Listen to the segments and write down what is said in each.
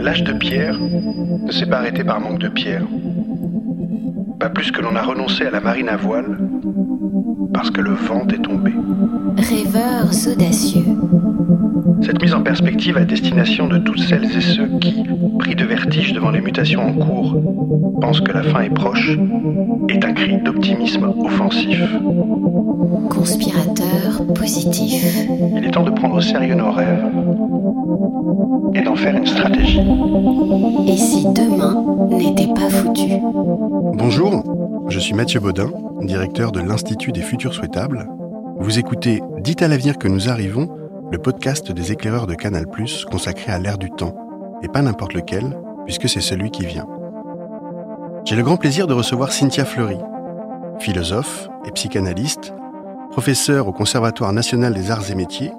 L'âge de pierre ne s'est pas arrêté par manque de pierre. Pas plus que l'on a renoncé à la marine à voile parce que le vent est tombé. Rêveurs audacieux. Cette mise en perspective à destination de toutes celles et ceux qui, pris de vertige devant les mutations en cours, pensent que la fin est proche, est un cri d'optimisme offensif. Conspirateur positif. Il est temps de prendre au sérieux nos rêves et d'en faire une stratégie. Et si demain n'était pas foutu? Bonjour, je suis Mathieu Baudin, directeur de l'Institut des futurs souhaitables. Vous écoutez Dites à l'avenir que nous arrivons, le podcast des éclaireurs de Canal+, consacré à l'ère du temps, et pas n'importe lequel, puisque c'est celui qui vient. J'ai le grand plaisir de recevoir Cynthia Fleury, philosophe et psychanalyste, professeure au Conservatoire national des arts et métiers,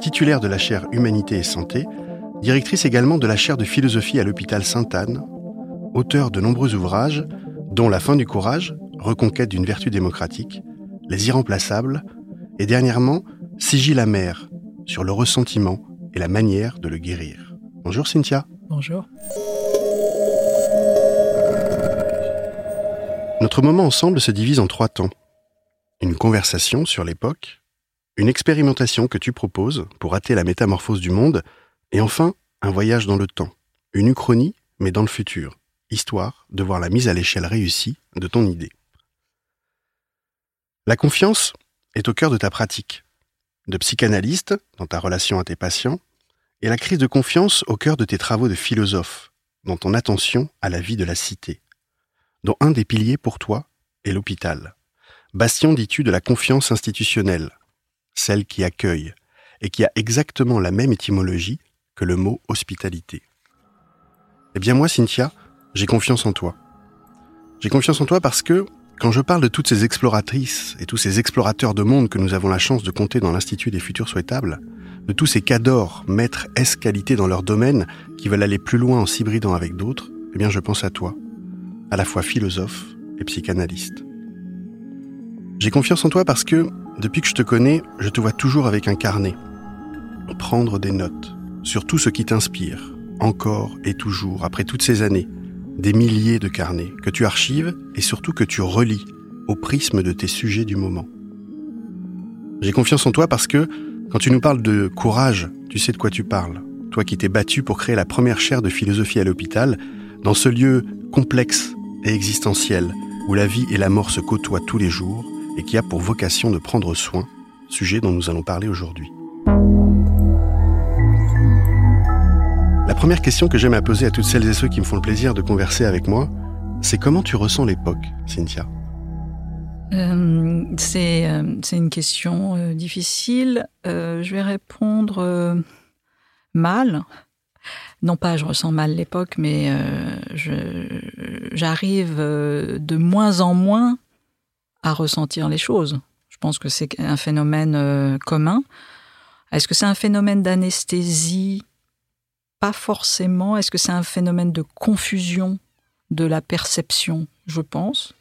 titulaire de la chaire Humanité et Santé, directrice également de la chaire de philosophie à l'hôpital Sainte-Anne, auteur de nombreux ouvrages, dont La fin du courage, Reconquête d'une vertu démocratique, Les irremplaçables, et dernièrement Sigil amer, sur le ressentiment et la manière de le guérir. Bonjour Cynthia. Bonjour. Notre moment ensemble se divise en trois temps. Une conversation sur l'époque, une expérimentation que tu proposes pour hâter la métamorphose du monde, et enfin un voyage dans le temps, une uchronie mais dans le futur, histoire de voir la mise à l'échelle réussie de ton idée. La confiance est au cœur de ta pratique, de psychanalyste dans ta relation à tes patients, et la crise de confiance au cœur de tes travaux de philosophe, dans ton attention à la vie de la cité, dont un des piliers pour toi est l'hôpital. Bastion, dis-tu, de la confiance institutionnelle, celle qui accueille, et qui a exactement la même étymologie que le mot hospitalité. Eh bien moi, Cynthia, j'ai confiance en toi. J'ai confiance en toi parce que, quand je parle de toutes ces exploratrices et tous ces explorateurs de monde que nous avons la chance de compter dans l'Institut des futurs souhaitables, de tous ces cadors, maîtres S qualité dans leur domaine, qui veulent aller plus loin en s'hybridant avec d'autres, eh bien je pense à toi, à la fois philosophe et psychanalyste. J'ai confiance en toi parce que, depuis que je te connais, je te vois toujours avec un carnet. Prendre des notes sur tout ce qui t'inspire, encore et toujours, après toutes ces années. Des milliers de carnets que tu archives et surtout que tu relis au prisme de tes sujets du moment. J'ai confiance en toi parce que, quand tu nous parles de courage, tu sais de quoi tu parles. Toi qui t'es battu pour créer la première chaire de philosophie à l'hôpital, dans ce lieu complexe et existentiel, où la vie et la mort se côtoient tous les jours, et qui a pour vocation de prendre soin, sujet dont nous allons parler aujourd'hui. La première question que j'aime à poser à toutes celles et ceux qui me font le plaisir de converser avec moi, c'est comment tu ressens l'époque, Cynthia? Euh, c'est, euh, c'est une question euh, difficile. Je vais répondre mal. Non pas je ressens mal l'époque, mais j'arrive de moins en moins à ressentir les choses. Je pense que c'est un phénomène commun. Est-ce que c'est un phénomène d'anesthésie? Pas forcément. Est-ce que c'est un phénomène de confusion de la perception Je pense.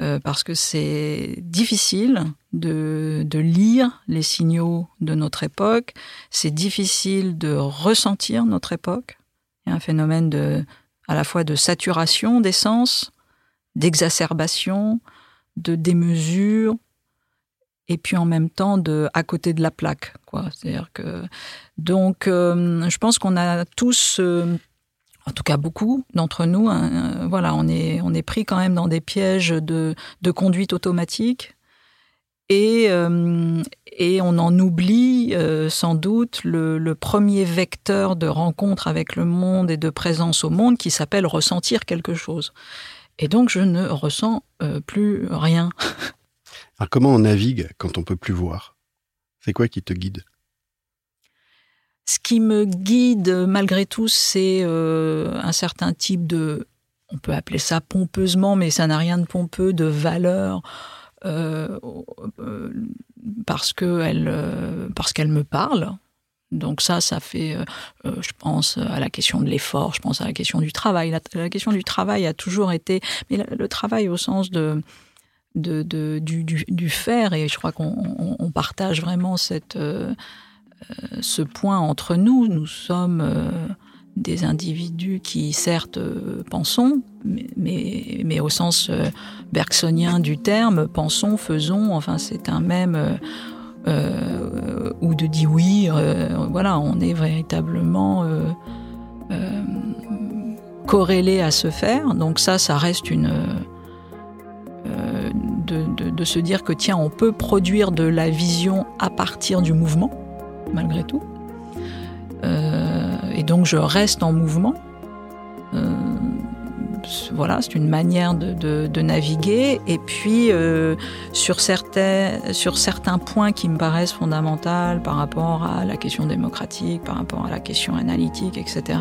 Euh, parce que c'est difficile de, de lire les signaux de notre époque, c'est difficile de ressentir notre époque. Il y a un phénomène de, à la fois de saturation des sens, d'exacerbation, de démesure, et puis en même temps à côté de la plaque. Quoi. C'est-à-dire que donc euh, je pense qu'on a tous, euh, en tout cas beaucoup d'entre nous, hein, euh, voilà, on est on est pris quand même dans des pièges de, de conduite automatique. Et, et on en oublie sans doute le premier vecteur de rencontre avec le monde et de présence au monde qui s'appelle ressentir quelque chose. Et donc, je ne ressens plus rien. Alors, comment on navigue quand on peut plus voir? C'est quoi qui te guide? Ce qui me guide, malgré tout, c'est un certain type de, on peut appeler ça pompeusement, mais ça n'a rien de pompeux, de valeur. parce qu'elle parce qu'elle me parle, donc ça, ça fait, euh, euh, je pense à la question de l'effort, je pense à la question du travail. La, question du travail a toujours été, mais le, travail au sens de, de, du, faire, et je crois qu'on partage vraiment cette, euh, ce point entre nous. Nous sommes des individus qui certes pensons, mais, mais, au sens bergsonien du terme, pensons, faisons, enfin c'est un même euh, ou de dire oui. Euh, voilà, on est véritablement euh, corrélé à se faire. Donc ça, ça reste une de, se dire que tiens, on peut produire de la vision à partir du mouvement, malgré tout. et donc je reste en mouvement voilà, c'est une manière de, naviguer. Et puis, euh, sur, certains, sur certains points qui me paraissent fondamentaux par rapport à la question démocratique, par rapport à la question analytique, etc.,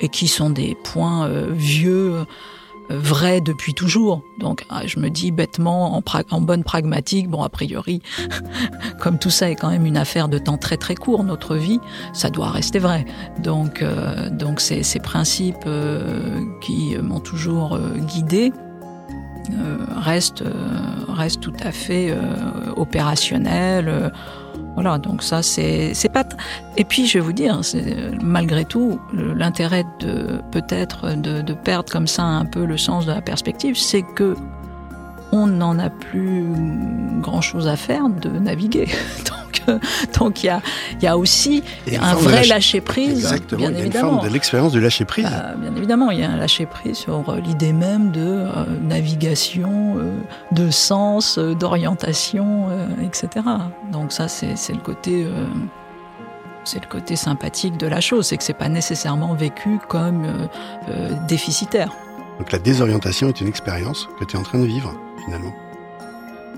et qui sont des points euh, vieux, vrai depuis toujours. Donc ah, je me dis bêtement, en, en, bonne pragmatique, bon a priori, comme tout ça est quand même une affaire de temps très très court, notre vie, ça doit rester vrai. Donc euh, donc ces, ces principes euh, qui m'ont toujours euh, guidé restent restent tout à fait opérationnels voilà, donc ça, c'est pas. Et puis, je vais vous dire, malgré tout, l'intérêt de peut-être de, de, perdre comme ça un peu le sens de la perspective, c'est que on n'en a plus grand chose à faire de naviguer. Donc il y a, y a aussi un vrai lâcher prise. Exactement, bien il y a évidemment. une forme de l'expérience du lâcher prise. Bah, bien évidemment, il y a un lâcher prise sur euh, l'idée même de euh, navigation, euh, de sens, d'orientation, etc. Donc ça, c'est le côté c'est le côté sympathique de la chose, c'est que c'est pas nécessairement vécu comme déficitaire. Donc la désorientation est une expérience que tu es en train de vivre finalement.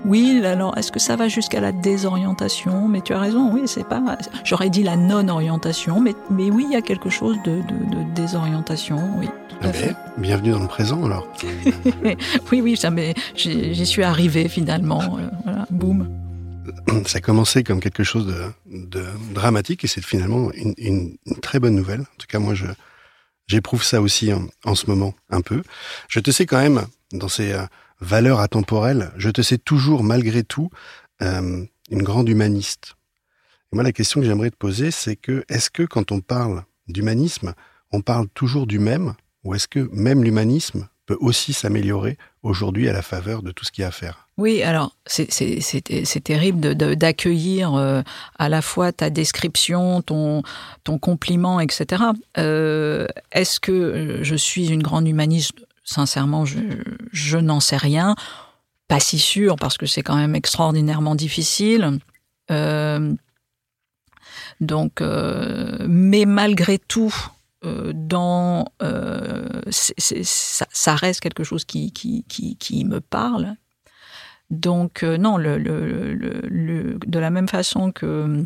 Oui, alors est-ce que ça va jusqu'à la désorientation? Mais tu as raison, oui, c'est pas. J'aurais dit la non-orientation, mais, mais oui, il y a quelque chose de, désorientation, oui. Tout à fait. Bienvenue dans le présent alors. oui, oui, j'y suis arrivé finalement. Euh, voilà, boum. Ça a commencé comme quelque chose de, dramatique et c'est finalement une, très bonne nouvelle. En tout cas, moi, je j'éprouve ça aussi en, en, ce moment un peu. Je te sais quand même dans ces euh, valeur atemporelle, je te sais toujours malgré tout euh, une grande humaniste. Et moi, la question que j'aimerais te poser, c'est que est-ce que quand on parle d'humanisme, on parle toujours du même, ou est-ce que même l'humanisme peut aussi s'améliorer aujourd'hui à la faveur de tout ce qu'il y a à faire? Oui, alors c'est terrible d'accueillir euh, à la fois ta description, ton, compliment, etc. Euh, est-ce que je suis une grande humaniste? Sincèrement, je, n'en sais rien. Pas si sûr parce que c'est quand même extraordinairement difficile. Euh, donc, euh, mais malgré tout, euh, dans, ça, reste quelque chose qui, qui, qui, me parle. Donc, non, le, le, de la même façon que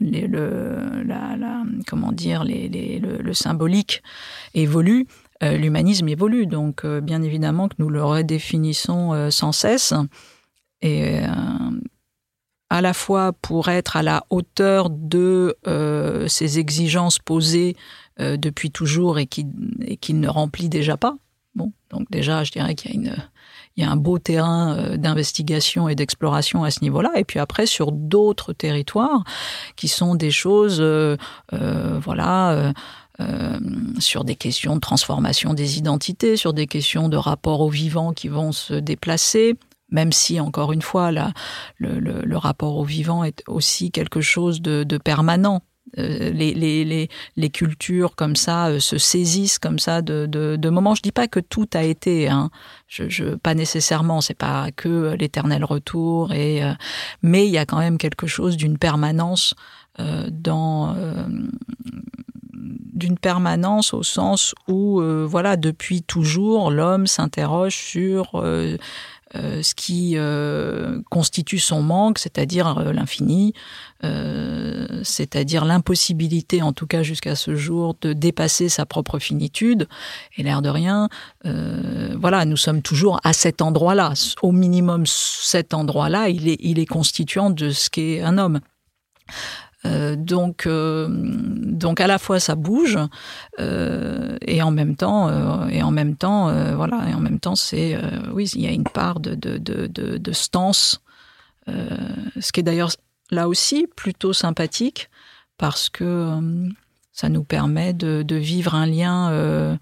le, la, comment dire, les, le, symbolique évolue, l'humanisme évolue. Donc, euh, bien évidemment que nous le redéfinissons euh, sans cesse. Et à la fois pour être à la hauteur de ces exigences posées depuis toujours et qu'il qui ne remplit déjà pas. Bon, donc déjà, je dirais qu'il y a une, il y a un beau terrain d'investigation et d'exploration à ce niveau-là. Et puis après, sur d'autres territoires, qui sont des choses, voilà, euh, sur des questions de transformation des identités, sur des questions de rapport au vivant qui vont se déplacer, même si, encore une fois, là, le, rapport au vivant est aussi quelque chose de, permanent. Euh, les, les, les, cultures comme ça euh, se saisissent comme ça de, de, moments. Je dis pas que tout a été, hein. pas nécessairement, c'est pas que l'éternel retour, et, mais il y a quand même quelque chose d'une permanence dans d'une permanence au sens où, euh, voilà, depuis toujours, l'homme s'interroge sur euh, euh, ce qui constitue son manque, c'est-à-dire l'infini, c'est-à-dire l'impossibilité, en tout cas jusqu'à ce jour, de dépasser sa propre finitude. Et l'air de rien, voilà, nous sommes toujours à cet endroit-là. Au minimum, cet endroit-là, il est, il est constituant de ce qu'est un homme. Euh, donc, euh, donc à la fois ça bouge euh, et en même temps, et en même temps, voilà, et en même temps c'est, oui, il y a une part de de, de, de, stance, ce qui est d'ailleurs là aussi plutôt sympathique parce que ça nous permet de, de vivre un lien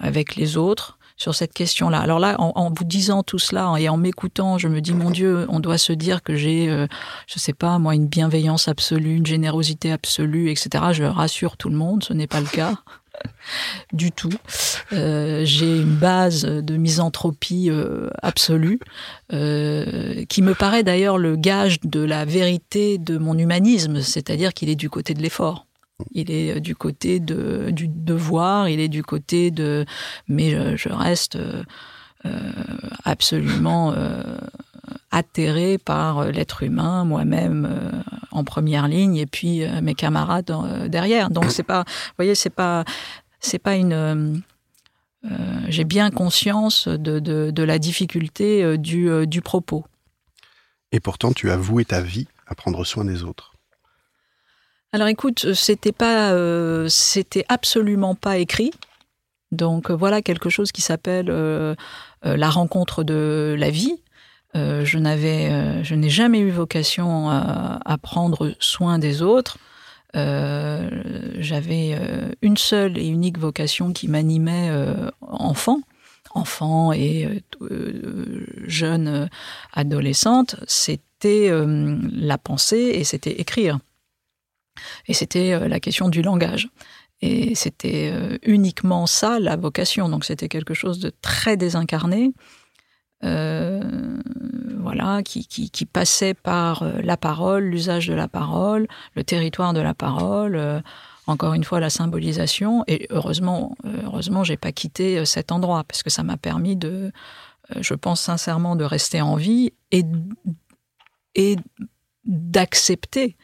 avec les autres sur cette question-là. Alors là, en, vous disant tout cela et en m'écoutant, je me dis mon Dieu, on doit se dire que j'ai, euh, je sais pas moi, une bienveillance absolue, une générosité absolue, etc. Je rassure tout le monde, ce n'est pas le cas du tout. Euh, j'ai une base de misanthropie euh, absolue, euh, qui me paraît d'ailleurs le gage de la vérité de mon humanisme, c'est-à-dire qu'il est du côté de l'effort. Il est euh, du côté de, du devoir, il est du côté de... Mais je, reste euh, euh, absolument atterré par l'être humain, moi-même en première ligne, et puis mes camarades derrière. Donc c'est pas, vous voyez, c'est pas, c'est pas une. J'ai bien conscience de, de, de la difficulté du, du propos. Et pourtant, tu as voué ta vie à prendre soin des autres. Alors écoute, euh, c'était pas, euh, c'était absolument pas écrit. Donc euh, voilà quelque chose qui s'appelle la rencontre de la vie. je n'avais, je n'ai jamais eu vocation à, prendre soin des autres. J'avais une seule et unique vocation qui m'animait enfant, enfant et jeune adolescente. C'était la pensée et c'était écrire. Et c'était euh, la question du langage. Et c'était euh, uniquement ça, la vocation. Donc c'était quelque chose de très désincarné, euh, voilà, qui, passait par la parole, l'usage de la parole, le territoire de la parole, encore une fois la symbolisation. Et heureusement, heureusement, j'ai pas quitté cet endroit parce que ça m'a permis de, je pense sincèrement, de rester en vie et, et d'accepter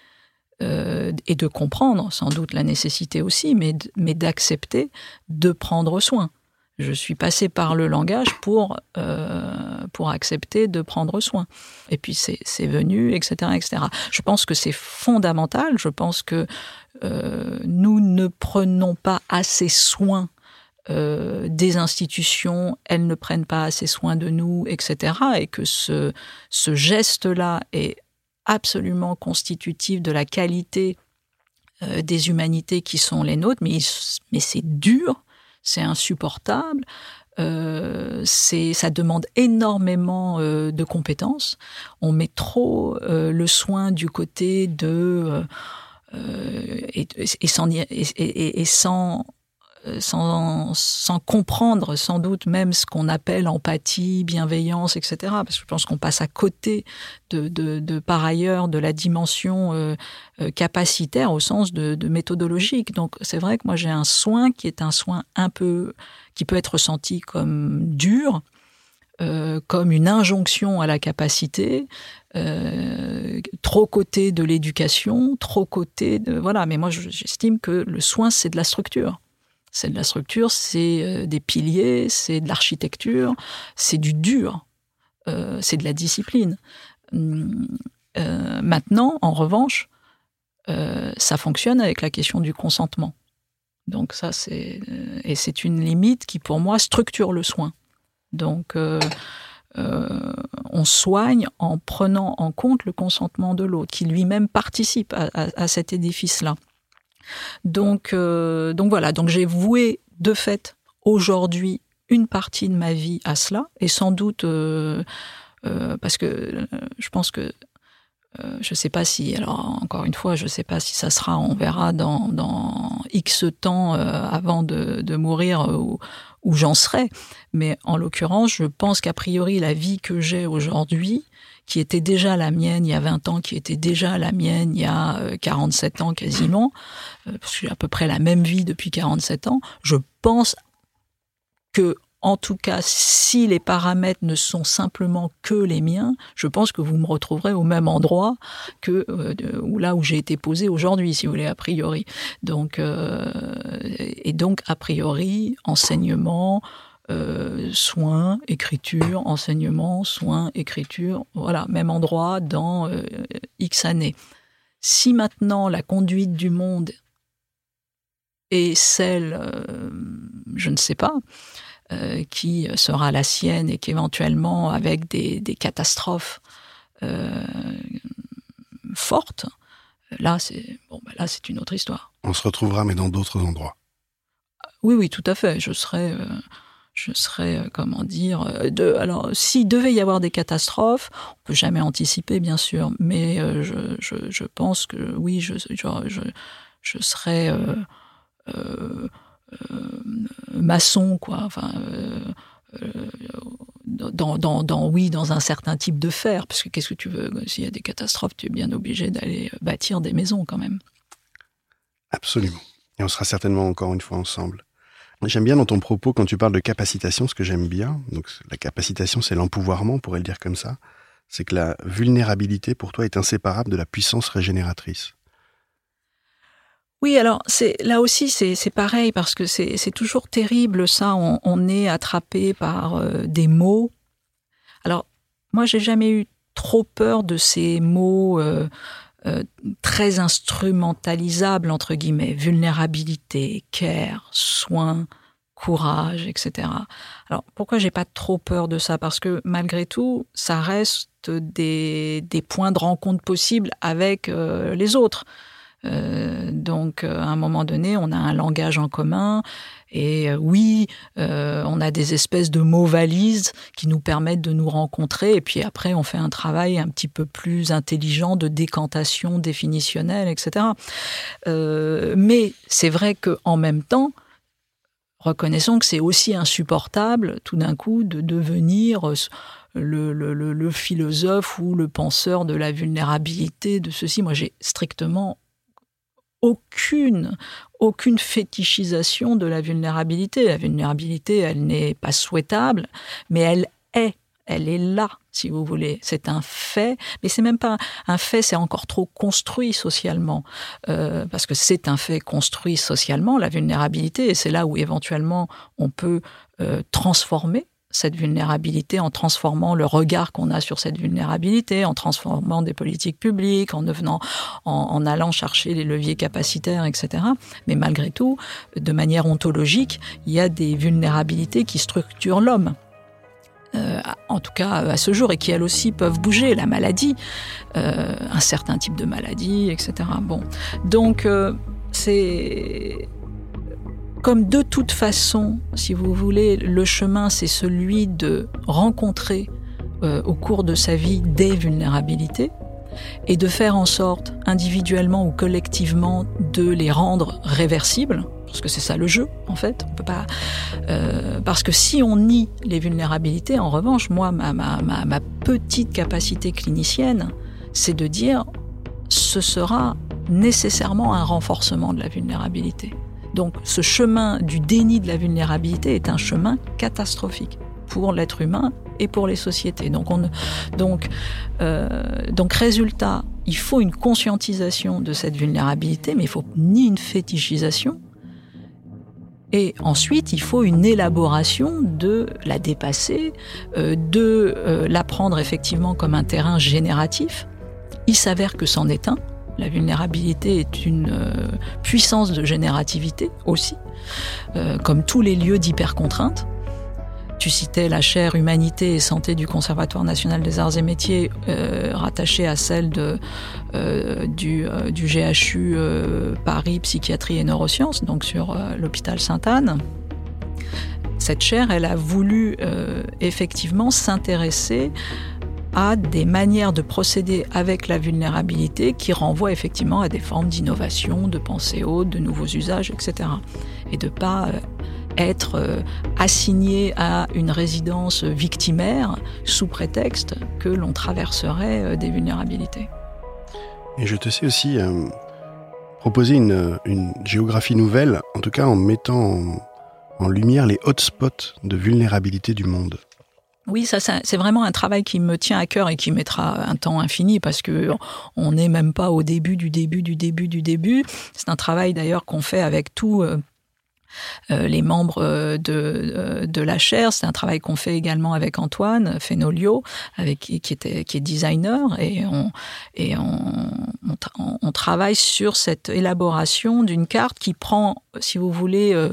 euh, et de comprendre sans doute la nécessité aussi, mais, mais d'accepter de prendre soin. Je suis passé par le langage pour, euh, pour accepter de prendre soin. Et puis c'est venu, etc., etc. Je pense que c'est fondamental. Je pense que euh, nous ne prenons pas assez soin des institutions, elles ne prennent pas assez soin de nous, etc. Et que ce, ce geste-là est absolument constitutif de la qualité euh, des humanités qui sont les nôtres, mais, c'est dur, c'est insupportable, euh, ça demande énormément euh, de compétences. On met trop le soin du côté de et, sans, sans, sans, comprendre sans doute même ce qu'on appelle empathie, bienveillance, etc. Parce que je pense qu'on passe à côté de, de, de, par ailleurs de la dimension euh, euh, capacitaire au sens de, de méthodologique. Donc c'est vrai que moi j'ai un soin qui est un soin un peu qui peut être ressenti comme dur, euh, comme une injonction à la capacité, euh, trop côté de l'éducation, trop côté de voilà. Mais moi, j'estime que le soin, c'est de la structure. C'est de la structure, c'est euh, des piliers, c'est de l'architecture, c'est du dur, euh, c'est de la discipline. Hum, euh, maintenant, en revanche, ça fonctionne avec la question du consentement. Donc ça, c'est et c'est une limite qui, pour moi, structure le soin. Donc on soigne en prenant en compte le consentement de l'autre, qui lui-même participe à cet édifice-là. Donc, euh, donc voilà, donc j'ai voué de fait aujourd'hui une partie de ma vie à cela, et sans doute euh, euh, parce que je pense que je ne sais pas si, alors encore une fois, je ne sais pas si ça sera, on verra dans, X temps avant de, de mourir où, où j'en serai. Mais en l'occurrence, je pense qu'a priori, la vie que j'ai aujourd'hui, qui était déjà la mienne il y a 20 ans, qui était déjà la mienne il y a 47 ans quasiment, parce que j'ai à peu près la même vie depuis 47 ans, je pense que en tout cas, si les paramètres ne sont simplement que les miens, je pense que vous me retrouverez au même endroit que euh, là où j'ai été posé aujourd'hui, si vous voulez, a priori. Donc, euh, et donc, a priori, enseignement, euh, soins, écriture, enseignement, soins, écriture, voilà, même endroit dans X années. Si maintenant la conduite du monde est celle, je ne sais pas, euh, qui sera la sienne et qu'éventuellement, avec des, catastrophes euh, fortes, là, c'est bon, bah là, c'est une autre histoire. On se retrouvera, mais dans d'autres endroits. Oui, oui, tout à fait. Je serai, euh, je serai, comment dire, de. Alors, s'il devait y avoir des catastrophes, on peut jamais anticiper, bien sûr, mais je, je, pense que oui, je, je, je serai euh, maçon, quoi. Enfin, euh, euh, oui, dans un certain type de fer, parce que qu'est-ce que tu veux S'il y a des catastrophes, tu es bien obligé d'aller bâtir des maisons quand même. Absolument. Et on sera certainement encore une fois ensemble. J'aime bien dans ton propos quand tu parles de capacitation, ce que j'aime bien. Donc la capacitation, c'est l'empouvoirment, on pourrait le dire comme ça. C'est que la vulnérabilité pour toi est inséparable de la puissance régénératrice. Oui, alors c'est là aussi c'est pareil parce que c'est toujours terrible ça. On, est attrapé par euh, des mots. Alors moi j'ai jamais eu trop peur de ces mots euh, euh, très instrumentalisables entre guillemets, vulnérabilité, care, soin, courage, etc. Alors pourquoi j'ai pas trop peur de ça? Parce que malgré tout, ça reste des, des points de rencontre possibles avec les autres. Euh, donc, euh, à un moment donné, on a un langage en commun. Et euh, oui, on a des espèces de mots valises qui nous permettent de nous rencontrer. Et puis après, on fait un travail un petit peu plus intelligent de décantation définitionnelle, etc. mais c'est vrai qu'en même temps, reconnaissons que c'est aussi insupportable tout d'un coup de devenir le, philosophe ou le penseur de la vulnérabilité de ceci. Moi, j'ai strictement aucune, aucune fétichisation de la vulnérabilité. La vulnérabilité, elle n'est pas souhaitable, mais elle est. Elle est là, si vous voulez. C'est un fait, mais c'est même pas un fait, c'est encore trop construit socialement. Euh, parce que c'est un fait construit socialement, la vulnérabilité, et c'est là où éventuellement on peut euh, transformer cette vulnérabilité en transformant le regard qu'on a sur cette vulnérabilité, en transformant des politiques publiques, en devenant, en, allant chercher les leviers capacitaires, etc. Mais malgré tout, de manière ontologique, il y a des vulnérabilités qui structurent l'homme. Euh, en tout cas à ce jour, et qui elles aussi peuvent bouger, la maladie, euh, un certain type de maladie, etc. Bon, donc euh, c'est comme de toute façon, si vous voulez, le chemin, c'est celui de rencontrer euh, au cours de sa vie des vulnérabilités et de faire en sorte, individuellement ou collectivement, de les rendre réversibles. Parce que c'est ça le jeu, en fait. On peut pas. Euh, parce que si on nie les vulnérabilités, en revanche, moi, ma, ma, ma petite capacité clinicienne, c'est de dire ce sera nécessairement un renforcement de la vulnérabilité. Donc ce chemin du déni de la vulnérabilité est un chemin catastrophique pour l'être humain et pour les sociétés. Donc, on, donc, euh, donc résultat, il faut une conscientisation de cette vulnérabilité, mais il faut ni une fétichisation. Et ensuite, il faut une élaboration de la dépasser, euh, de euh, la prendre effectivement comme un terrain génératif. Il s'avère que c'en est un. La vulnérabilité est une euh, puissance de générativité aussi, euh, comme tous les lieux d'hypercontrainte. Tu citais la chaire Humanité et Santé du Conservatoire national des arts et métiers, euh, rattachée à celle du, GHU Paris Psychiatrie et Neurosciences, donc sur l'hôpital Sainte-Anne. Cette chaire, elle a voulu effectivement s'intéresser à des manières de procéder avec la vulnérabilité qui renvoient effectivement à des formes d'innovation, de pensée haute, de nouveaux usages, etc. Et de pas euh, être euh, assigné à une résidence victimaire sous prétexte que l'on traverserait euh, des vulnérabilités. Et je te sais aussi proposer une, géographie nouvelle, en tout cas en mettant en lumière les hotspots de vulnérabilité du monde. Oui, ça, c'est vraiment un travail qui me tient à cœur et qui mettra un temps infini parce que on n'est même pas au début du début du début du début. C'est un travail d'ailleurs qu'on fait avec tout euh, euh, les membres euh, de, de la chaire. C'est un travail qu'on fait également avec Antoine Fenolio, avec qui, qui est designer, et on et on, on, travaille sur cette élaboration d'une carte qui prend, si vous voulez, euh,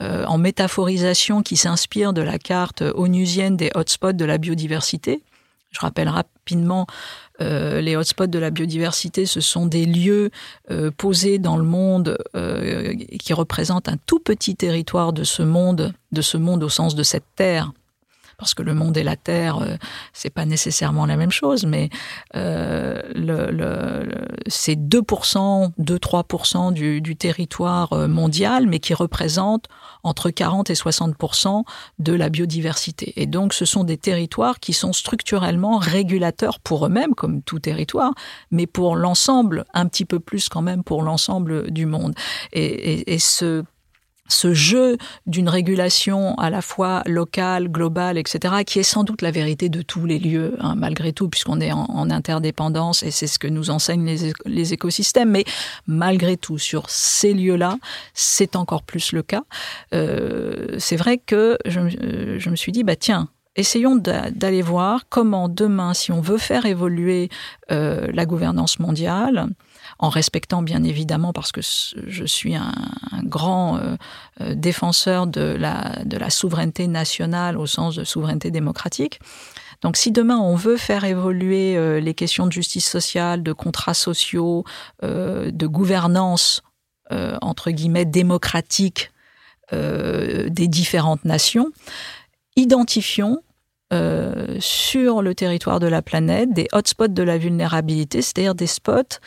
en métaphorisation qui s'inspire de la carte onusienne des hotspots de la biodiversité. Je rappelle rapidement, euh, les hotspots de la biodiversité, ce sont des lieux euh, posés dans le monde euh, qui représentent un tout petit territoire de ce monde, de ce monde au sens de cette terre parce que le monde et la terre, euh, c'est pas nécessairement la même chose, mais euh, le, le, c'est 2%, 2-3% du, du territoire euh, mondial, mais qui représente entre 40 et 60% de la biodiversité. Et donc, ce sont des territoires qui sont structurellement régulateurs pour eux-mêmes, comme tout territoire, mais pour l'ensemble, un petit peu plus quand même pour l'ensemble du monde. Et, et, et ce ce jeu d'une régulation à la fois locale, globale, etc., qui est sans doute la vérité de tous les lieux, hein, malgré tout, puisqu'on est en, interdépendance et c'est ce que nous enseignent les, écosystèmes. Mais malgré tout, sur ces lieux-là, c'est encore plus le cas. Euh, c'est vrai que je, je me suis dit, bah tiens, essayons d'aller voir comment demain, si on veut faire évoluer euh, la gouvernance mondiale, en respectant bien évidemment, parce que je suis un, grand euh, euh, défenseur de la, souveraineté nationale au sens de souveraineté démocratique. Donc si demain on veut faire évoluer euh, les questions de justice sociale, de contrats sociaux, de gouvernance, entre guillemets, démocratique des différentes nations, identifions sur le territoire de la planète des hotspots de la vulnérabilité, c'est-à-dire des spots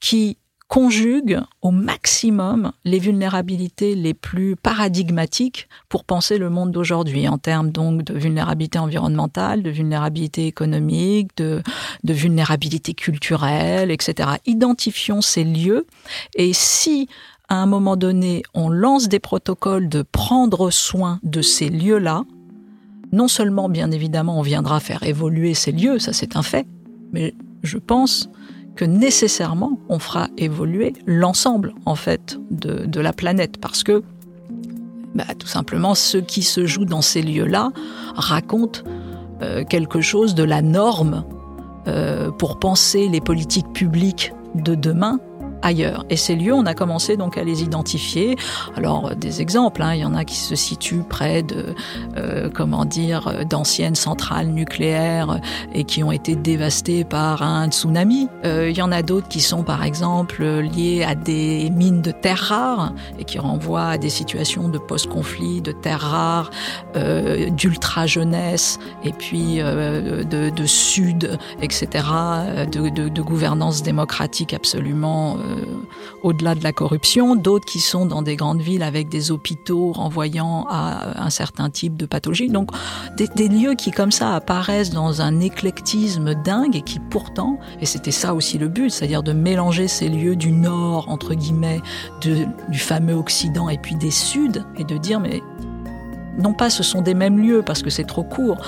qui conjuguent au maximum les vulnérabilités les plus paradigmatiques pour penser le monde d'aujourd'hui, en termes donc de vulnérabilité environnementale, de vulnérabilité économique, de, de vulnérabilité culturelle, etc. Identifions ces lieux et si à un moment donné on lance des protocoles de prendre soin de ces lieux-là, non seulement bien évidemment on viendra faire évoluer ces lieux, ça c'est un fait, mais je pense nécessairement on fera évoluer l'ensemble en fait de, de, la planète. Parce que bah, tout simplement ce qui se joue dans ces lieux-là raconte euh, quelque chose de la norme euh, pour penser les politiques publiques de demain ailleurs. Et ces lieux, on a commencé donc à les identifier. Alors des exemples, hein, il y en a qui se situent près de, euh, comment dire, d'anciennes centrales nucléaires et qui ont été dévastées par un tsunami. Euh, il y en a d'autres qui sont par exemple liés à des mines de terres rares et qui renvoient à des situations de post-conflit, de terres rares, euh, d'ultra jeunesse et puis euh, de, de, sud, etc., de, de, de gouvernance démocratique absolument euh, au-delà de la corruption, d'autres qui sont dans des grandes villes avec des hôpitaux renvoyant à un certain type de pathologie. Donc des, des lieux qui comme ça apparaissent dans un éclectisme dingue et qui pourtant, et c'était ça aussi le but, c'est-à-dire de mélanger ces lieux du nord, entre guillemets, de, du fameux Occident et puis des Suds, et de dire mais non pas ce sont des mêmes lieux parce que c'est trop court,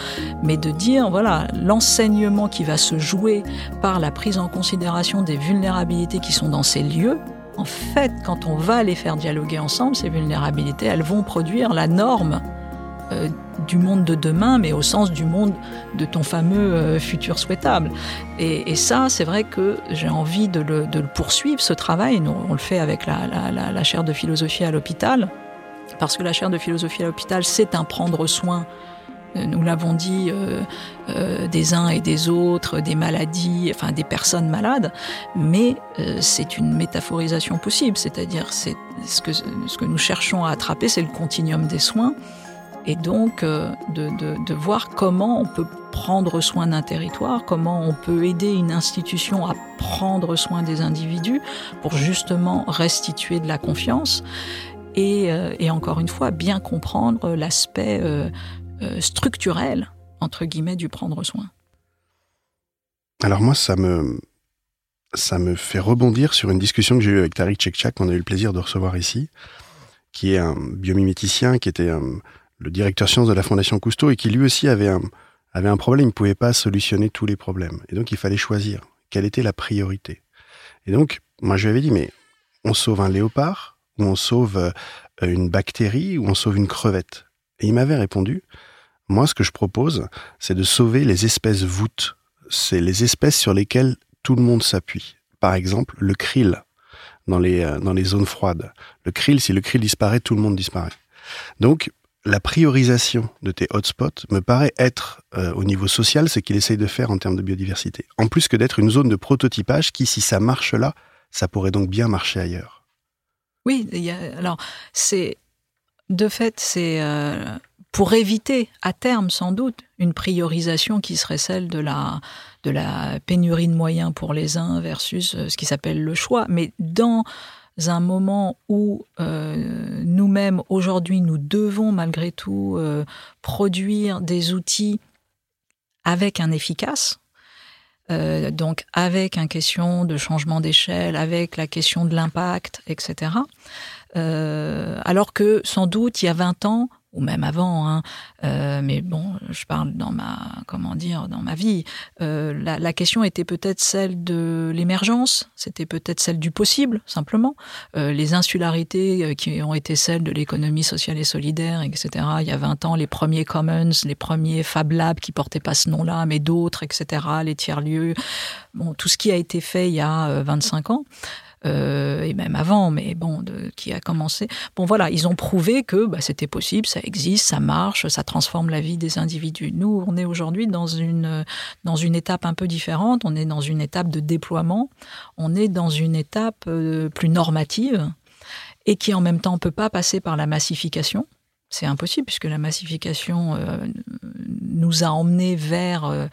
mais de dire, voilà, l'enseignement qui va se jouer par la prise en considération des vulnérabilités qui sont dans ces lieux, en fait, quand on va les faire dialoguer ensemble, ces vulnérabilités, elles vont produire la norme euh, du monde de demain, mais au sens du monde de ton fameux euh, futur souhaitable. Et, ça, c'est vrai que j'ai envie de le, poursuivre, ce travail. On le fait avec la chaire de philosophie à l'hôpital parce que la chaire de philosophie à l'hôpital, c'est un prendre soin. Nous l'avons dit, euh, euh, des uns et des autres, des maladies, enfin des personnes malades, mais euh, c'est une métaphorisation possible, c'est-à-dire c'est ce que, ce que nous cherchons à attraper, c'est le continuum des soins, et donc de, de, de, voir comment on peut prendre soin d'un territoire, comment on peut aider une institution à prendre soin des individus pour justement restituer de la confiance et, euh, et encore une fois, bien comprendre l'aspect euh, euh, structurel, entre guillemets, du prendre soin. Alors moi, ça me, ça me fait rebondir sur une discussion que j'ai eue avec Tariq Chekchak, qu'on a eu le plaisir de recevoir ici, qui est un biomiméticien, qui était le directeur sciences de la Fondation Cousteau et qui lui aussi avait avait un problème. Il ne pouvait pas solutionner tous les problèmes. Et donc, il fallait choisir quelle était la priorité. Et donc, moi, je lui avais dit, mais on sauve un léopard, ou on sauve euh, une bactérie, ou on sauve une crevette. Et il m'avait répondu, moi, ce que je propose, c'est de sauver les espèces voûtes. C'est les espèces sur lesquelles tout le monde s'appuie. Par exemple, le krill dans les, euh, dans les zones froides. Le krill, si le krill disparaît, tout le monde disparaît. Donc, la priorisation de tes hotspots me paraît être, euh, au niveau social, ce qu'il essaye de faire en termes de biodiversité. En plus que d'être une zone de prototypage qui, si ça marche là, ça pourrait donc bien marcher ailleurs. Oui, alors c'est de fait, c'est euh, pour éviter à terme sans doute une priorisation qui serait celle de la de la pénurie de moyens pour les uns versus euh, ce qui s'appelle le choix. Mais dans un moment où euh, nous-mêmes, aujourd'hui, nous devons malgré tout produire des outils avec un efficace, euh, donc avec une question de changement d'échelle, avec la question de l'impact, etc. alors que sans doute, il y a 20 ans, ou même avant, hein, euh, mais bon, je parle dans ma, comment dire, dans ma vie. Euh, la, la, question était peut-être celle de l'émergence, c'était peut-être celle du possible, simplement. Euh, les insularités euh, qui ont été celles de l'économie sociale et solidaire, etc. Il y a 20 ans, les premiers commons, les premiers Fab Labs qui portaient pas ce nom-là, mais d'autres, etc. Les tiers-lieux, bon, tout ce qui a été fait il y a 25 ans euh, et même avant, mais bon, de, qui a commencé. Bon, voilà, ils ont prouvé que bah, c'était possible, ça existe, ça marche, ça transforme la vie des individus. Nous, on est aujourd'hui dans une dans une étape un peu différente. On est dans une étape de déploiement. On est dans une étape euh, plus normative et qui en même temps peut pas passer par la massification. C'est impossible puisque la massification euh, nous a emmenés vers euh,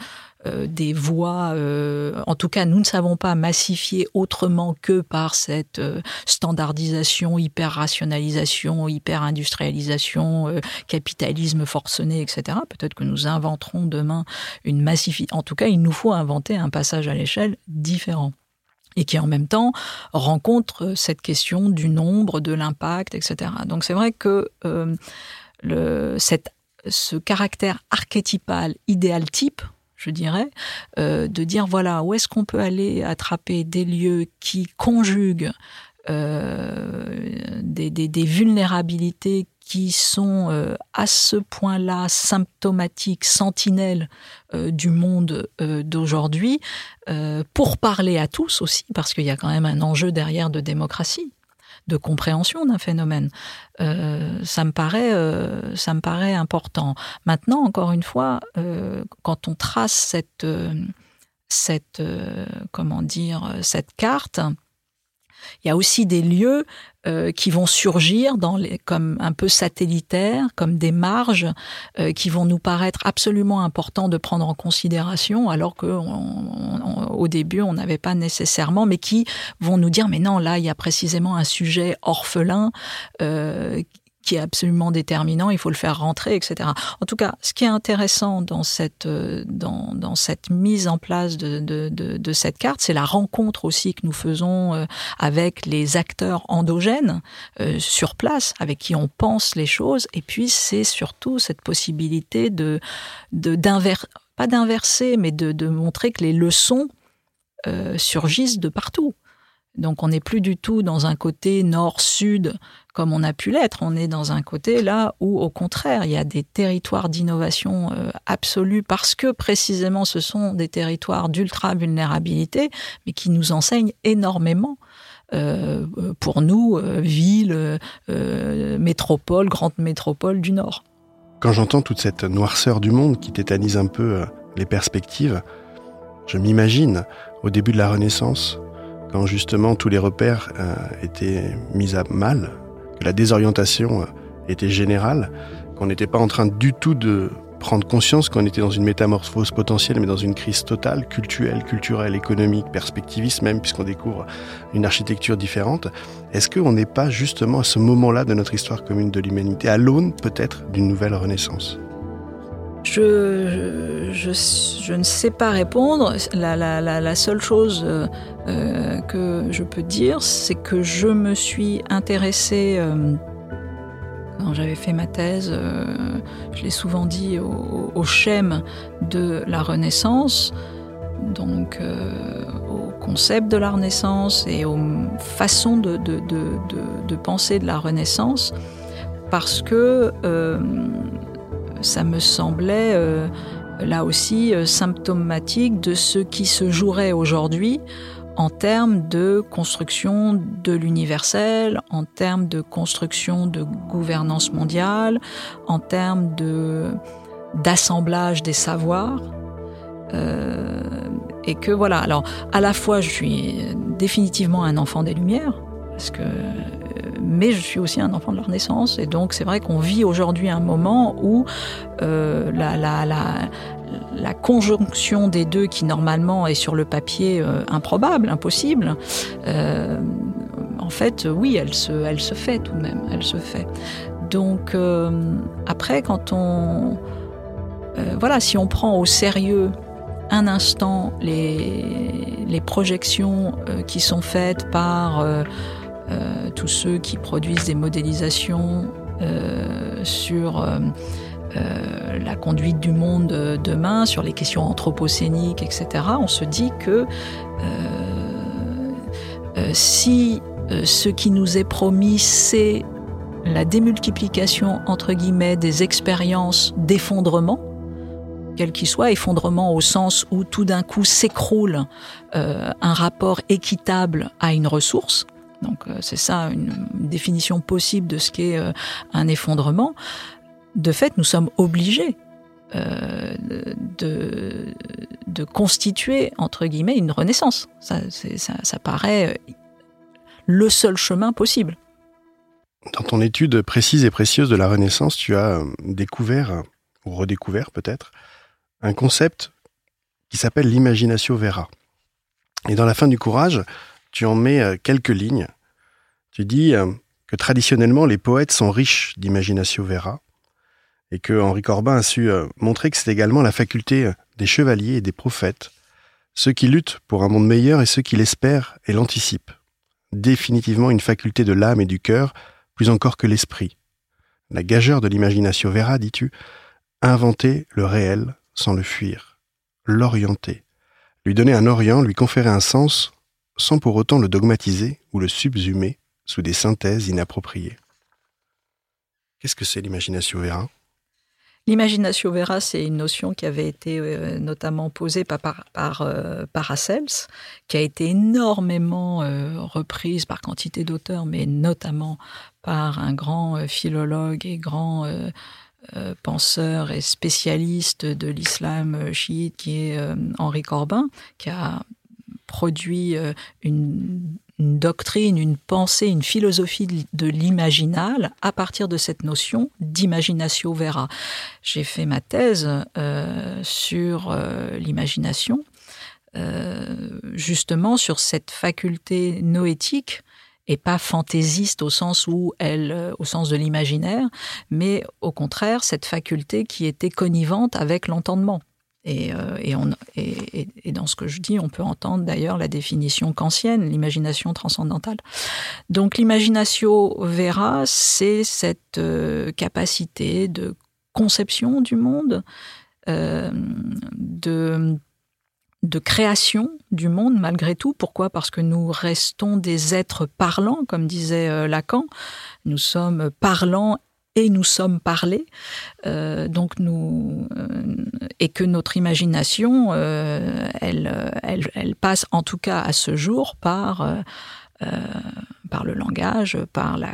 euh, des voies, en tout cas nous ne savons pas massifier autrement que par cette standardisation, hyper-rationalisation, hyper-industrialisation, capitalisme forcené, etc. Peut-être que nous inventerons demain une massification. En tout cas, il nous faut inventer un passage à l'échelle différent et qui en même temps rencontre cette question du nombre, de l'impact, etc. Donc c'est vrai que cette, ce caractère archétypal, idéal type, je dirais, euh, de dire voilà, où est-ce qu'on peut aller attraper des lieux qui conjuguent euh, des, vulnérabilités qui sont euh, à ce point-là symptomatiques, sentinelles euh, du monde euh, d'aujourd'hui, pour parler à tous aussi, parce qu'il y a quand même un enjeu derrière de démocratie de compréhension d'un phénomène. Ça me paraît, ça me paraît important. Maintenant, encore une fois, quand on trace cette, cette, comment dire, cette carte, il y a aussi des lieux euh, qui vont surgir dans les, comme un peu satellitaires, comme des marges euh, qui vont nous paraître absolument importants de prendre en considération, alors qu'au début on n'avait pas nécessairement, mais qui vont nous dire mais non là il y a précisément un sujet orphelin euh, qui est absolument déterminant, il faut le faire rentrer, etc. En tout cas, ce qui est intéressant dans cette, euh, dans, dans cette mise en place de, de, de, cette carte, c'est la rencontre aussi que nous faisons euh, avec les acteurs endogènes euh, sur place, avec qui on pense les choses, et puis c'est surtout cette possibilité de, d'inverser, pas d'inverser, mais de, montrer que les leçons surgissent de partout. Donc on n'est plus du tout dans un côté nord-sud comme on a pu l'être. On est dans un côté là où, au contraire, il y a des territoires d'innovation euh, absolue parce que précisément ce sont des territoires d'ultra-vulnérabilité, mais qui nous enseignent énormément. Euh, pour nous, euh, ville, euh, métropole, grande métropole du Nord. Quand j'entends toute cette noirceur du monde qui tétanise un peu euh, les perspectives, je m'imagine au début de la Renaissance, quand justement tous les repères étaient mis à mal, la désorientation euh, était générale, qu'on n'était pas en train du tout de prendre conscience qu'on était dans une métamorphose potentielle, mais dans une crise totale, culturelle, culturelle, économique, perspectiviste même, puisqu'on découvre une architecture différente. Est-ce qu'on n'est pas justement à ce moment-là de notre histoire commune de l'humanité, à l'aune peut-être d'une nouvelle renaissance? Je, ne sais pas répondre. La, seule chose euh, que je peux dire, c'est que je me suis intéressée euh, quand j'avais fait ma thèse, euh, je l'ai souvent dit, au, schème de la Renaissance, donc euh, au concept de la Renaissance et aux façons de, penser de la Renaissance, parce que euh, ça me semblait euh, là aussi euh, symptomatique de ce qui se jouerait aujourd'hui en termes de construction de l'universel, en termes de construction de gouvernance mondiale, en termes de d'assemblage des savoirs. Euh, et que voilà, alors à la fois je suis définitivement un enfant des Lumières, parce que mais je suis aussi un enfant de la Renaissance, et donc c'est vrai qu'on vit aujourd'hui un moment où euh, la, conjonction des deux, qui normalement est sur le papier euh, improbable, impossible, euh, en fait, oui, elle se, fait tout de même, elle se fait. Donc après, quand on, voilà, si on prend au sérieux un instant les, projections qui sont faites par euh, tous ceux qui produisent des modélisations euh, sur euh, la conduite du monde demain, sur les questions anthropocéniques, etc., on se dit que si ce qui nous est promis, c'est la démultiplication, entre guillemets, des expériences d'effondrement, quel qu'il soit, effondrement au sens où tout d'un coup s'écroule un rapport équitable à une ressource, donc euh, c'est ça une, définition possible de ce qu'est euh, un effondrement. De fait, nous sommes obligés euh, de, constituer, entre guillemets, une renaissance. Ça, ça, ça paraît le seul chemin possible. Dans ton étude précise et précieuse de la Renaissance, tu as découvert, ou redécouvert peut-être, un concept qui s'appelle l'imaginatio vera. Et dans la fin du courage, tu en mets euh, quelques lignes. Tu dis euh, que traditionnellement, les poètes sont riches d'imagination vera, et que Henri Corbin a su euh, montrer que c'est également la faculté des chevaliers et des prophètes, ceux qui luttent pour un monde meilleur et ceux qui l'espèrent et l'anticipent. Définitivement une faculté de l'âme et du cœur, plus encore que l'esprit. La gageure de l'imagination vera, dis-tu, inventer le réel sans le fuir, l'orienter, lui donner un orient, lui conférer un sens sans pour autant le dogmatiser ou le subsumer sous des synthèses inappropriées. Qu'est-ce que c'est l'imagination vera? L'imagination vera, c'est une notion qui avait été euh, notamment posée par, par, euh, Paracels, qui a été énormément euh, reprise par quantité d'auteurs, mais notamment par un grand philologue et grand penseur et spécialiste de l'islam chiite qui est Henri Corbin, qui a produit euh, une, doctrine, une pensée, une philosophie de l'imaginal à partir de cette notion d'imaginatio vera. J'ai fait ma thèse euh, sur euh, l'imagination, justement sur cette faculté noétique et pas fantaisiste au sens où elle, au sens de l'imaginaire, mais au contraire cette faculté qui était connivente avec l'entendement. Et, euh, et, dans ce que je dis, on peut entendre d'ailleurs la définition kantienne, l'imagination transcendantale. Donc l'imaginatio vera, c'est cette euh, capacité de conception du monde, euh, de, de création du monde malgré tout. Pourquoi? Parce que nous restons des êtres parlants, comme disait Lacan. Nous sommes parlants nous sommes parlés, euh, donc nous euh, et que notre imagination, euh, elle, passe en tout cas à ce jour par par le langage, par la,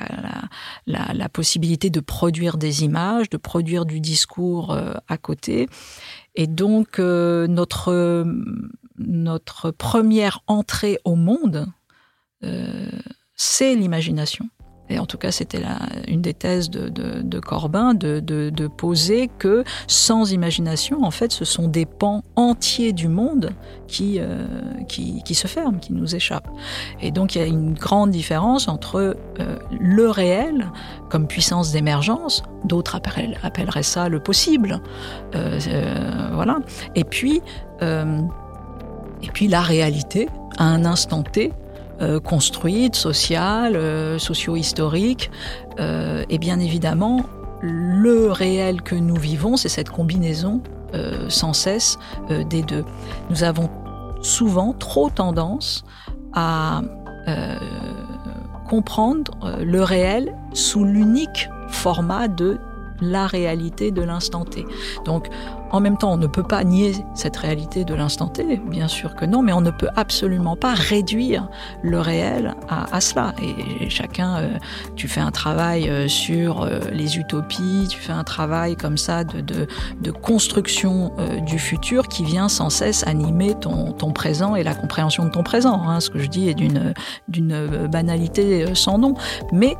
la, possibilité de produire des images, de produire du discours à côté, et donc notre notre première entrée au monde, c'est l'imagination. Et en tout cas c'était une des thèses de, Corbin, de, poser que sans imagination, en fait, ce sont des pans entiers du monde qui, euh, qui, qui, se ferment, qui nous échappent. Et donc il y a une grande différence entre euh, le réel comme puissance d'émergence, d'autres appelleraient, ça le possible, euh, voilà, et puis, et puis la réalité à un instant T euh, construite, sociale, euh, socio-historique. Euh, et bien évidemment, le réel que nous vivons, c'est cette combinaison sans cesse des deux. Nous avons souvent trop tendance à comprendre le réel sous l'unique format de la réalité de l'instant T. en même temps, on ne peut pas nier cette réalité de l'instant T, bien sûr que non, mais on ne peut absolument pas réduire le réel à, cela. Et, chacun, euh, tu fais un travail euh, sur euh, les utopies, tu fais un travail comme ça de, construction du futur qui vient sans cesse animer ton, présent et la compréhension de ton présent. Hein. Ce que je dis est d'une banalité sans nom, mais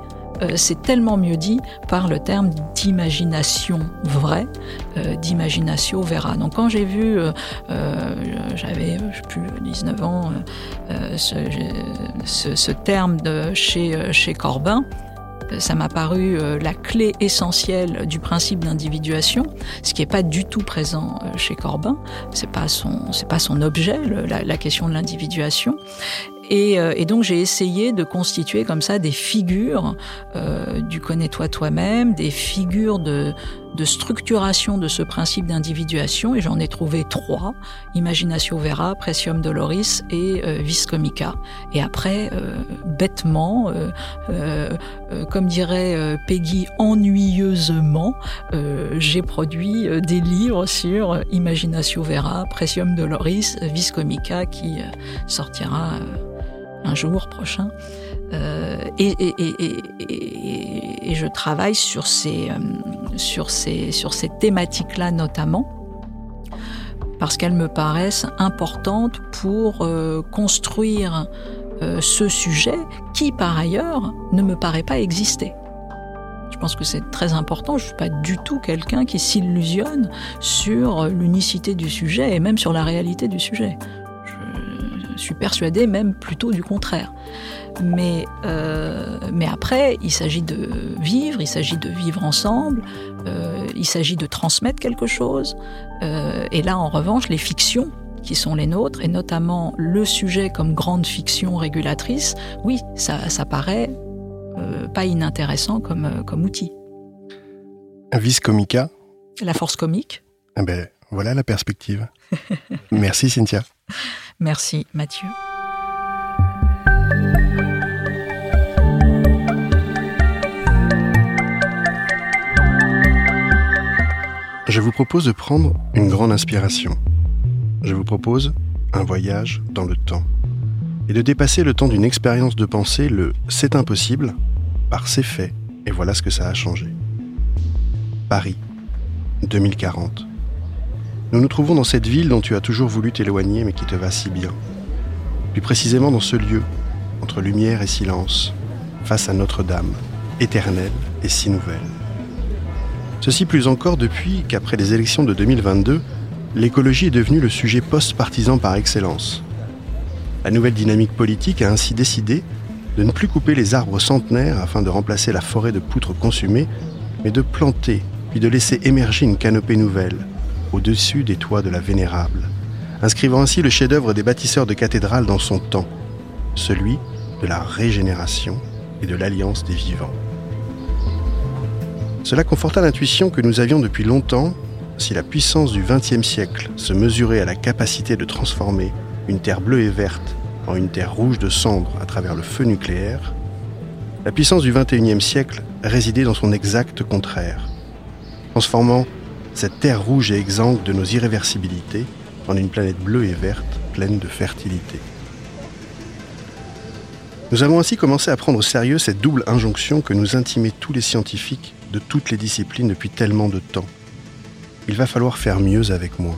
c'est tellement mieux dit par le terme d'imagination vraie, euh, d'imagination vera. Donc quand j'ai vu, euh, j'avais, je sais plus, 19 ans, ce, terme de chez, chez Corbin, ça m'a paru la clé essentielle du principe d'individuation, ce qui n'est pas du tout présent chez Corbin. C'est pas son, c'est pas son objet, la, la question de l'individuation. Euh, et, donc j'ai essayé de constituer comme ça des figures euh, du connais-toi toi-même, des figures de, structuration de ce principe d'individuation, et j'en ai trouvé trois Imaginatio Vera, Precium Doloris et euh, Vis Comica. Et après, euh, bêtement, comme dirait Peggy ennuyeusement, j'ai produit des livres sur Imaginatio Vera, Precium Doloris, Vis Comica, qui sortira un jour prochain. Euh, et, je travaille sur ces, euh, sur ces, sur ces thématiques-là notamment, parce qu'elles me paraissent importantes pour euh, construire ce sujet qui, par ailleurs, ne me paraît pas exister. Je pense que c'est très important. Je ne suis pas du tout quelqu'un qui s'illusionne sur l'unicité du sujet et même sur la réalité du sujet. Je suis persuadée même plutôt du contraire. Mais, euh, mais après, il s'agit de vivre, il s'agit de vivre ensemble, euh, il s'agit de transmettre quelque chose. Euh, et là, en revanche, les fictions qui sont les nôtres, et notamment le sujet comme grande fiction régulatrice, oui, ça, ça paraît pas inintéressant comme, comme outil. Vis comica La force comique. Eh ben, voilà la perspective. Merci Cynthia. Merci Mathieu. Je vous propose de prendre une grande inspiration. Je vous propose un voyage dans le temps et de dépasser le temps d'une expérience de pensée, le c'est impossible, par c'est fait, et voilà ce que ça a changé. Paris, 2040. Nous nous trouvons dans cette ville dont tu as toujours voulu t'éloigner mais qui te va si bien. Plus précisément dans ce lieu, entre lumière et silence, face à Notre-Dame, éternelle et si nouvelle. Ceci plus encore depuis qu'après les élections de 2022, l'écologie est devenue le sujet post-partisan par excellence. La nouvelle dynamique politique a ainsi décidé de ne plus couper les arbres centenaires afin de remplacer la forêt de poutres consumées, mais de planter, puis de laisser émerger une canopée nouvelle, au-dessus des toits de la Vénérable, inscrivant ainsi le chef-d'œuvre des bâtisseurs de cathédrales dans son temps, celui de la régénération et de l'alliance des vivants. Cela conforta l'intuition que nous avions depuis longtemps, si la puissance du XXe siècle se mesurait à la capacité de transformer une terre bleue et verte en une terre rouge de cendre à travers le feu nucléaire, la puissance du XXIe siècle résidait dans son exact contraire, transformant cette terre rouge et exsangue de nos irréversibilités en une planète bleue et verte pleine de fertilité. Nous avons ainsi commencé à prendre au sérieux cette double injonction que nous intimaient tous les scientifiques de toutes les disciplines depuis tellement de temps. Il va falloir faire mieux avec moins.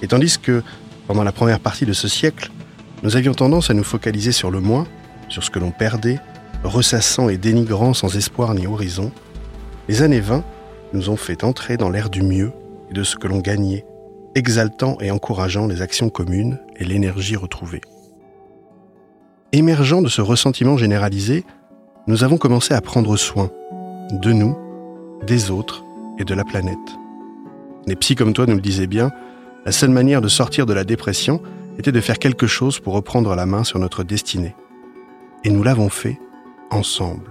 Et tandis que, pendant la première partie de ce siècle, nous avions tendance à nous focaliser sur le moins, sur ce que l'on perdait, ressassant et dénigrant sans espoir ni horizon, les années 20 nous ont fait entrer dans l'ère du mieux et de ce que l'on gagnait, exaltant et encourageant les actions communes et l'énergie retrouvée. Émergeant de ce ressentiment généralisé, nous avons commencé à prendre soin de nous, des autres et de la planète. Les psys comme toi nous le disaient bien, la seule manière de sortir de la dépression était de faire quelque chose pour reprendre la main sur notre destinée. Et nous l'avons fait ensemble.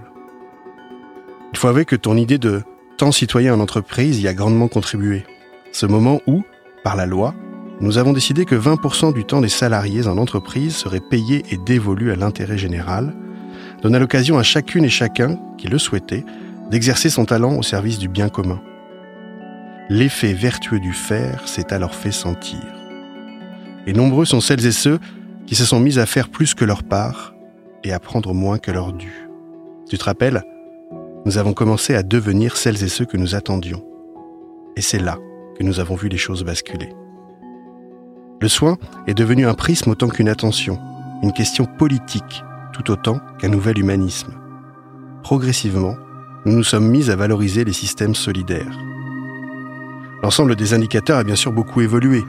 Il faut avouer que ton idée de temps citoyen en entreprise y a grandement contribué. Ce moment où, par la loi, nous avons décidé que 20% du temps des salariés en entreprise serait payé et dévolu à l'intérêt général, donne à l'occasion à chacune et chacun, qui le souhaitait, d'exercer son talent au service du bien commun. L'effet vertueux du faire s'est alors fait sentir. Et nombreux sont celles et ceux qui se sont mis à faire plus que leur part et à prendre moins que leur dû. Tu te rappelles? Nous avons commencé à devenir celles et ceux que nous attendions. Et c'est là que nous avons vu les choses basculer. Le soin est devenu un prisme autant qu'une attention, une question politique tout autant qu'un nouvel humanisme. Progressivement, nous nous sommes mis à valoriser les systèmes solidaires. L'ensemble des indicateurs a bien sûr beaucoup évolué,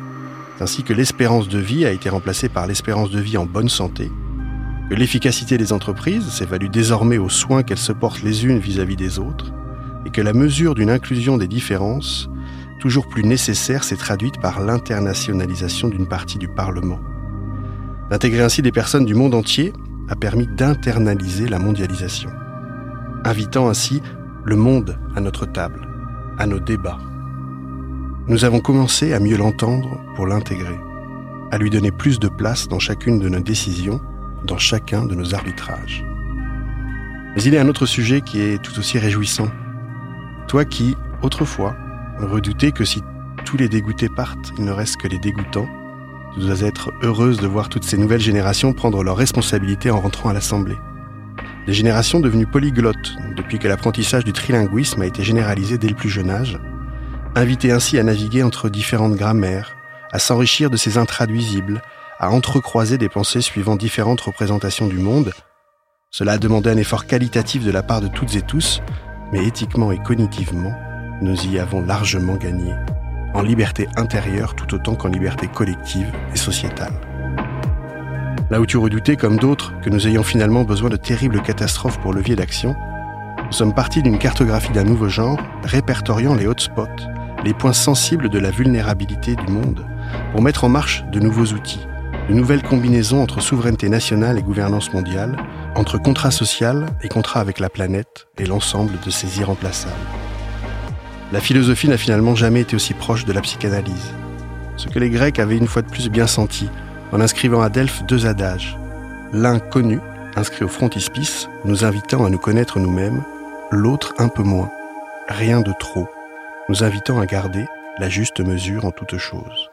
ainsi que l'espérance de vie a été remplacée par l'espérance de vie en bonne santé, que l'efficacité des entreprises s'évalue désormais aux soins qu'elles se portent les unes vis-à-vis des autres, et que la mesure d'une inclusion des différences, toujours plus nécessaire, s'est traduite par l'internationalisation d'une partie du Parlement. D'intégrer ainsi des personnes du monde entier a permis d'internaliser la mondialisation, invitant ainsi le monde à notre table, à nos débats. Nous avons commencé à mieux l'entendre pour l'intégrer, à lui donner plus de place dans chacune de nos décisions, dans chacun de nos arbitrages. Mais il y a un autre sujet qui est tout aussi réjouissant. Toi qui, autrefois, redoutais que si tous les dégoûtés partent, il ne reste que les dégoûtants, tu dois être heureuse de voir toutes ces nouvelles générations prendre leurs responsabilités en rentrant à l'Assemblée. Des générations devenues polyglottes depuis que l'apprentissage du trilinguisme a été généralisé dès le plus jeune âge, invitées ainsi à naviguer entre différentes grammaires, à s'enrichir de ces intraduisibles, à entrecroiser des pensées suivant différentes représentations du monde. Cela a demandé un effort qualitatif de la part de toutes et tous, mais éthiquement et cognitivement, nous y avons largement gagné en liberté intérieure tout autant qu'en liberté collective et sociétale. Là où tu redoutais, comme d'autres, que nous ayons finalement besoin de terribles catastrophes pour levier d'action, nous sommes partis d'une cartographie d'un nouveau genre, répertoriant les hotspots, les points sensibles de la vulnérabilité du monde, pour mettre en marche de nouveaux outils, de nouvelles combinaisons entre souveraineté nationale et gouvernance mondiale, entre contrat social et contrat avec la planète et l'ensemble de ces irremplaçables. La philosophie n'a finalement jamais été aussi proche de la psychanalyse. Ce que les Grecs avaient une fois de plus bien senti en inscrivant à Delphes deux adages. L'un connu, inscrit au frontispice, nous invitant à nous connaître nous-mêmes, l'autre un peu moins, rien de trop, nous invitant à garder la juste mesure en toute chose.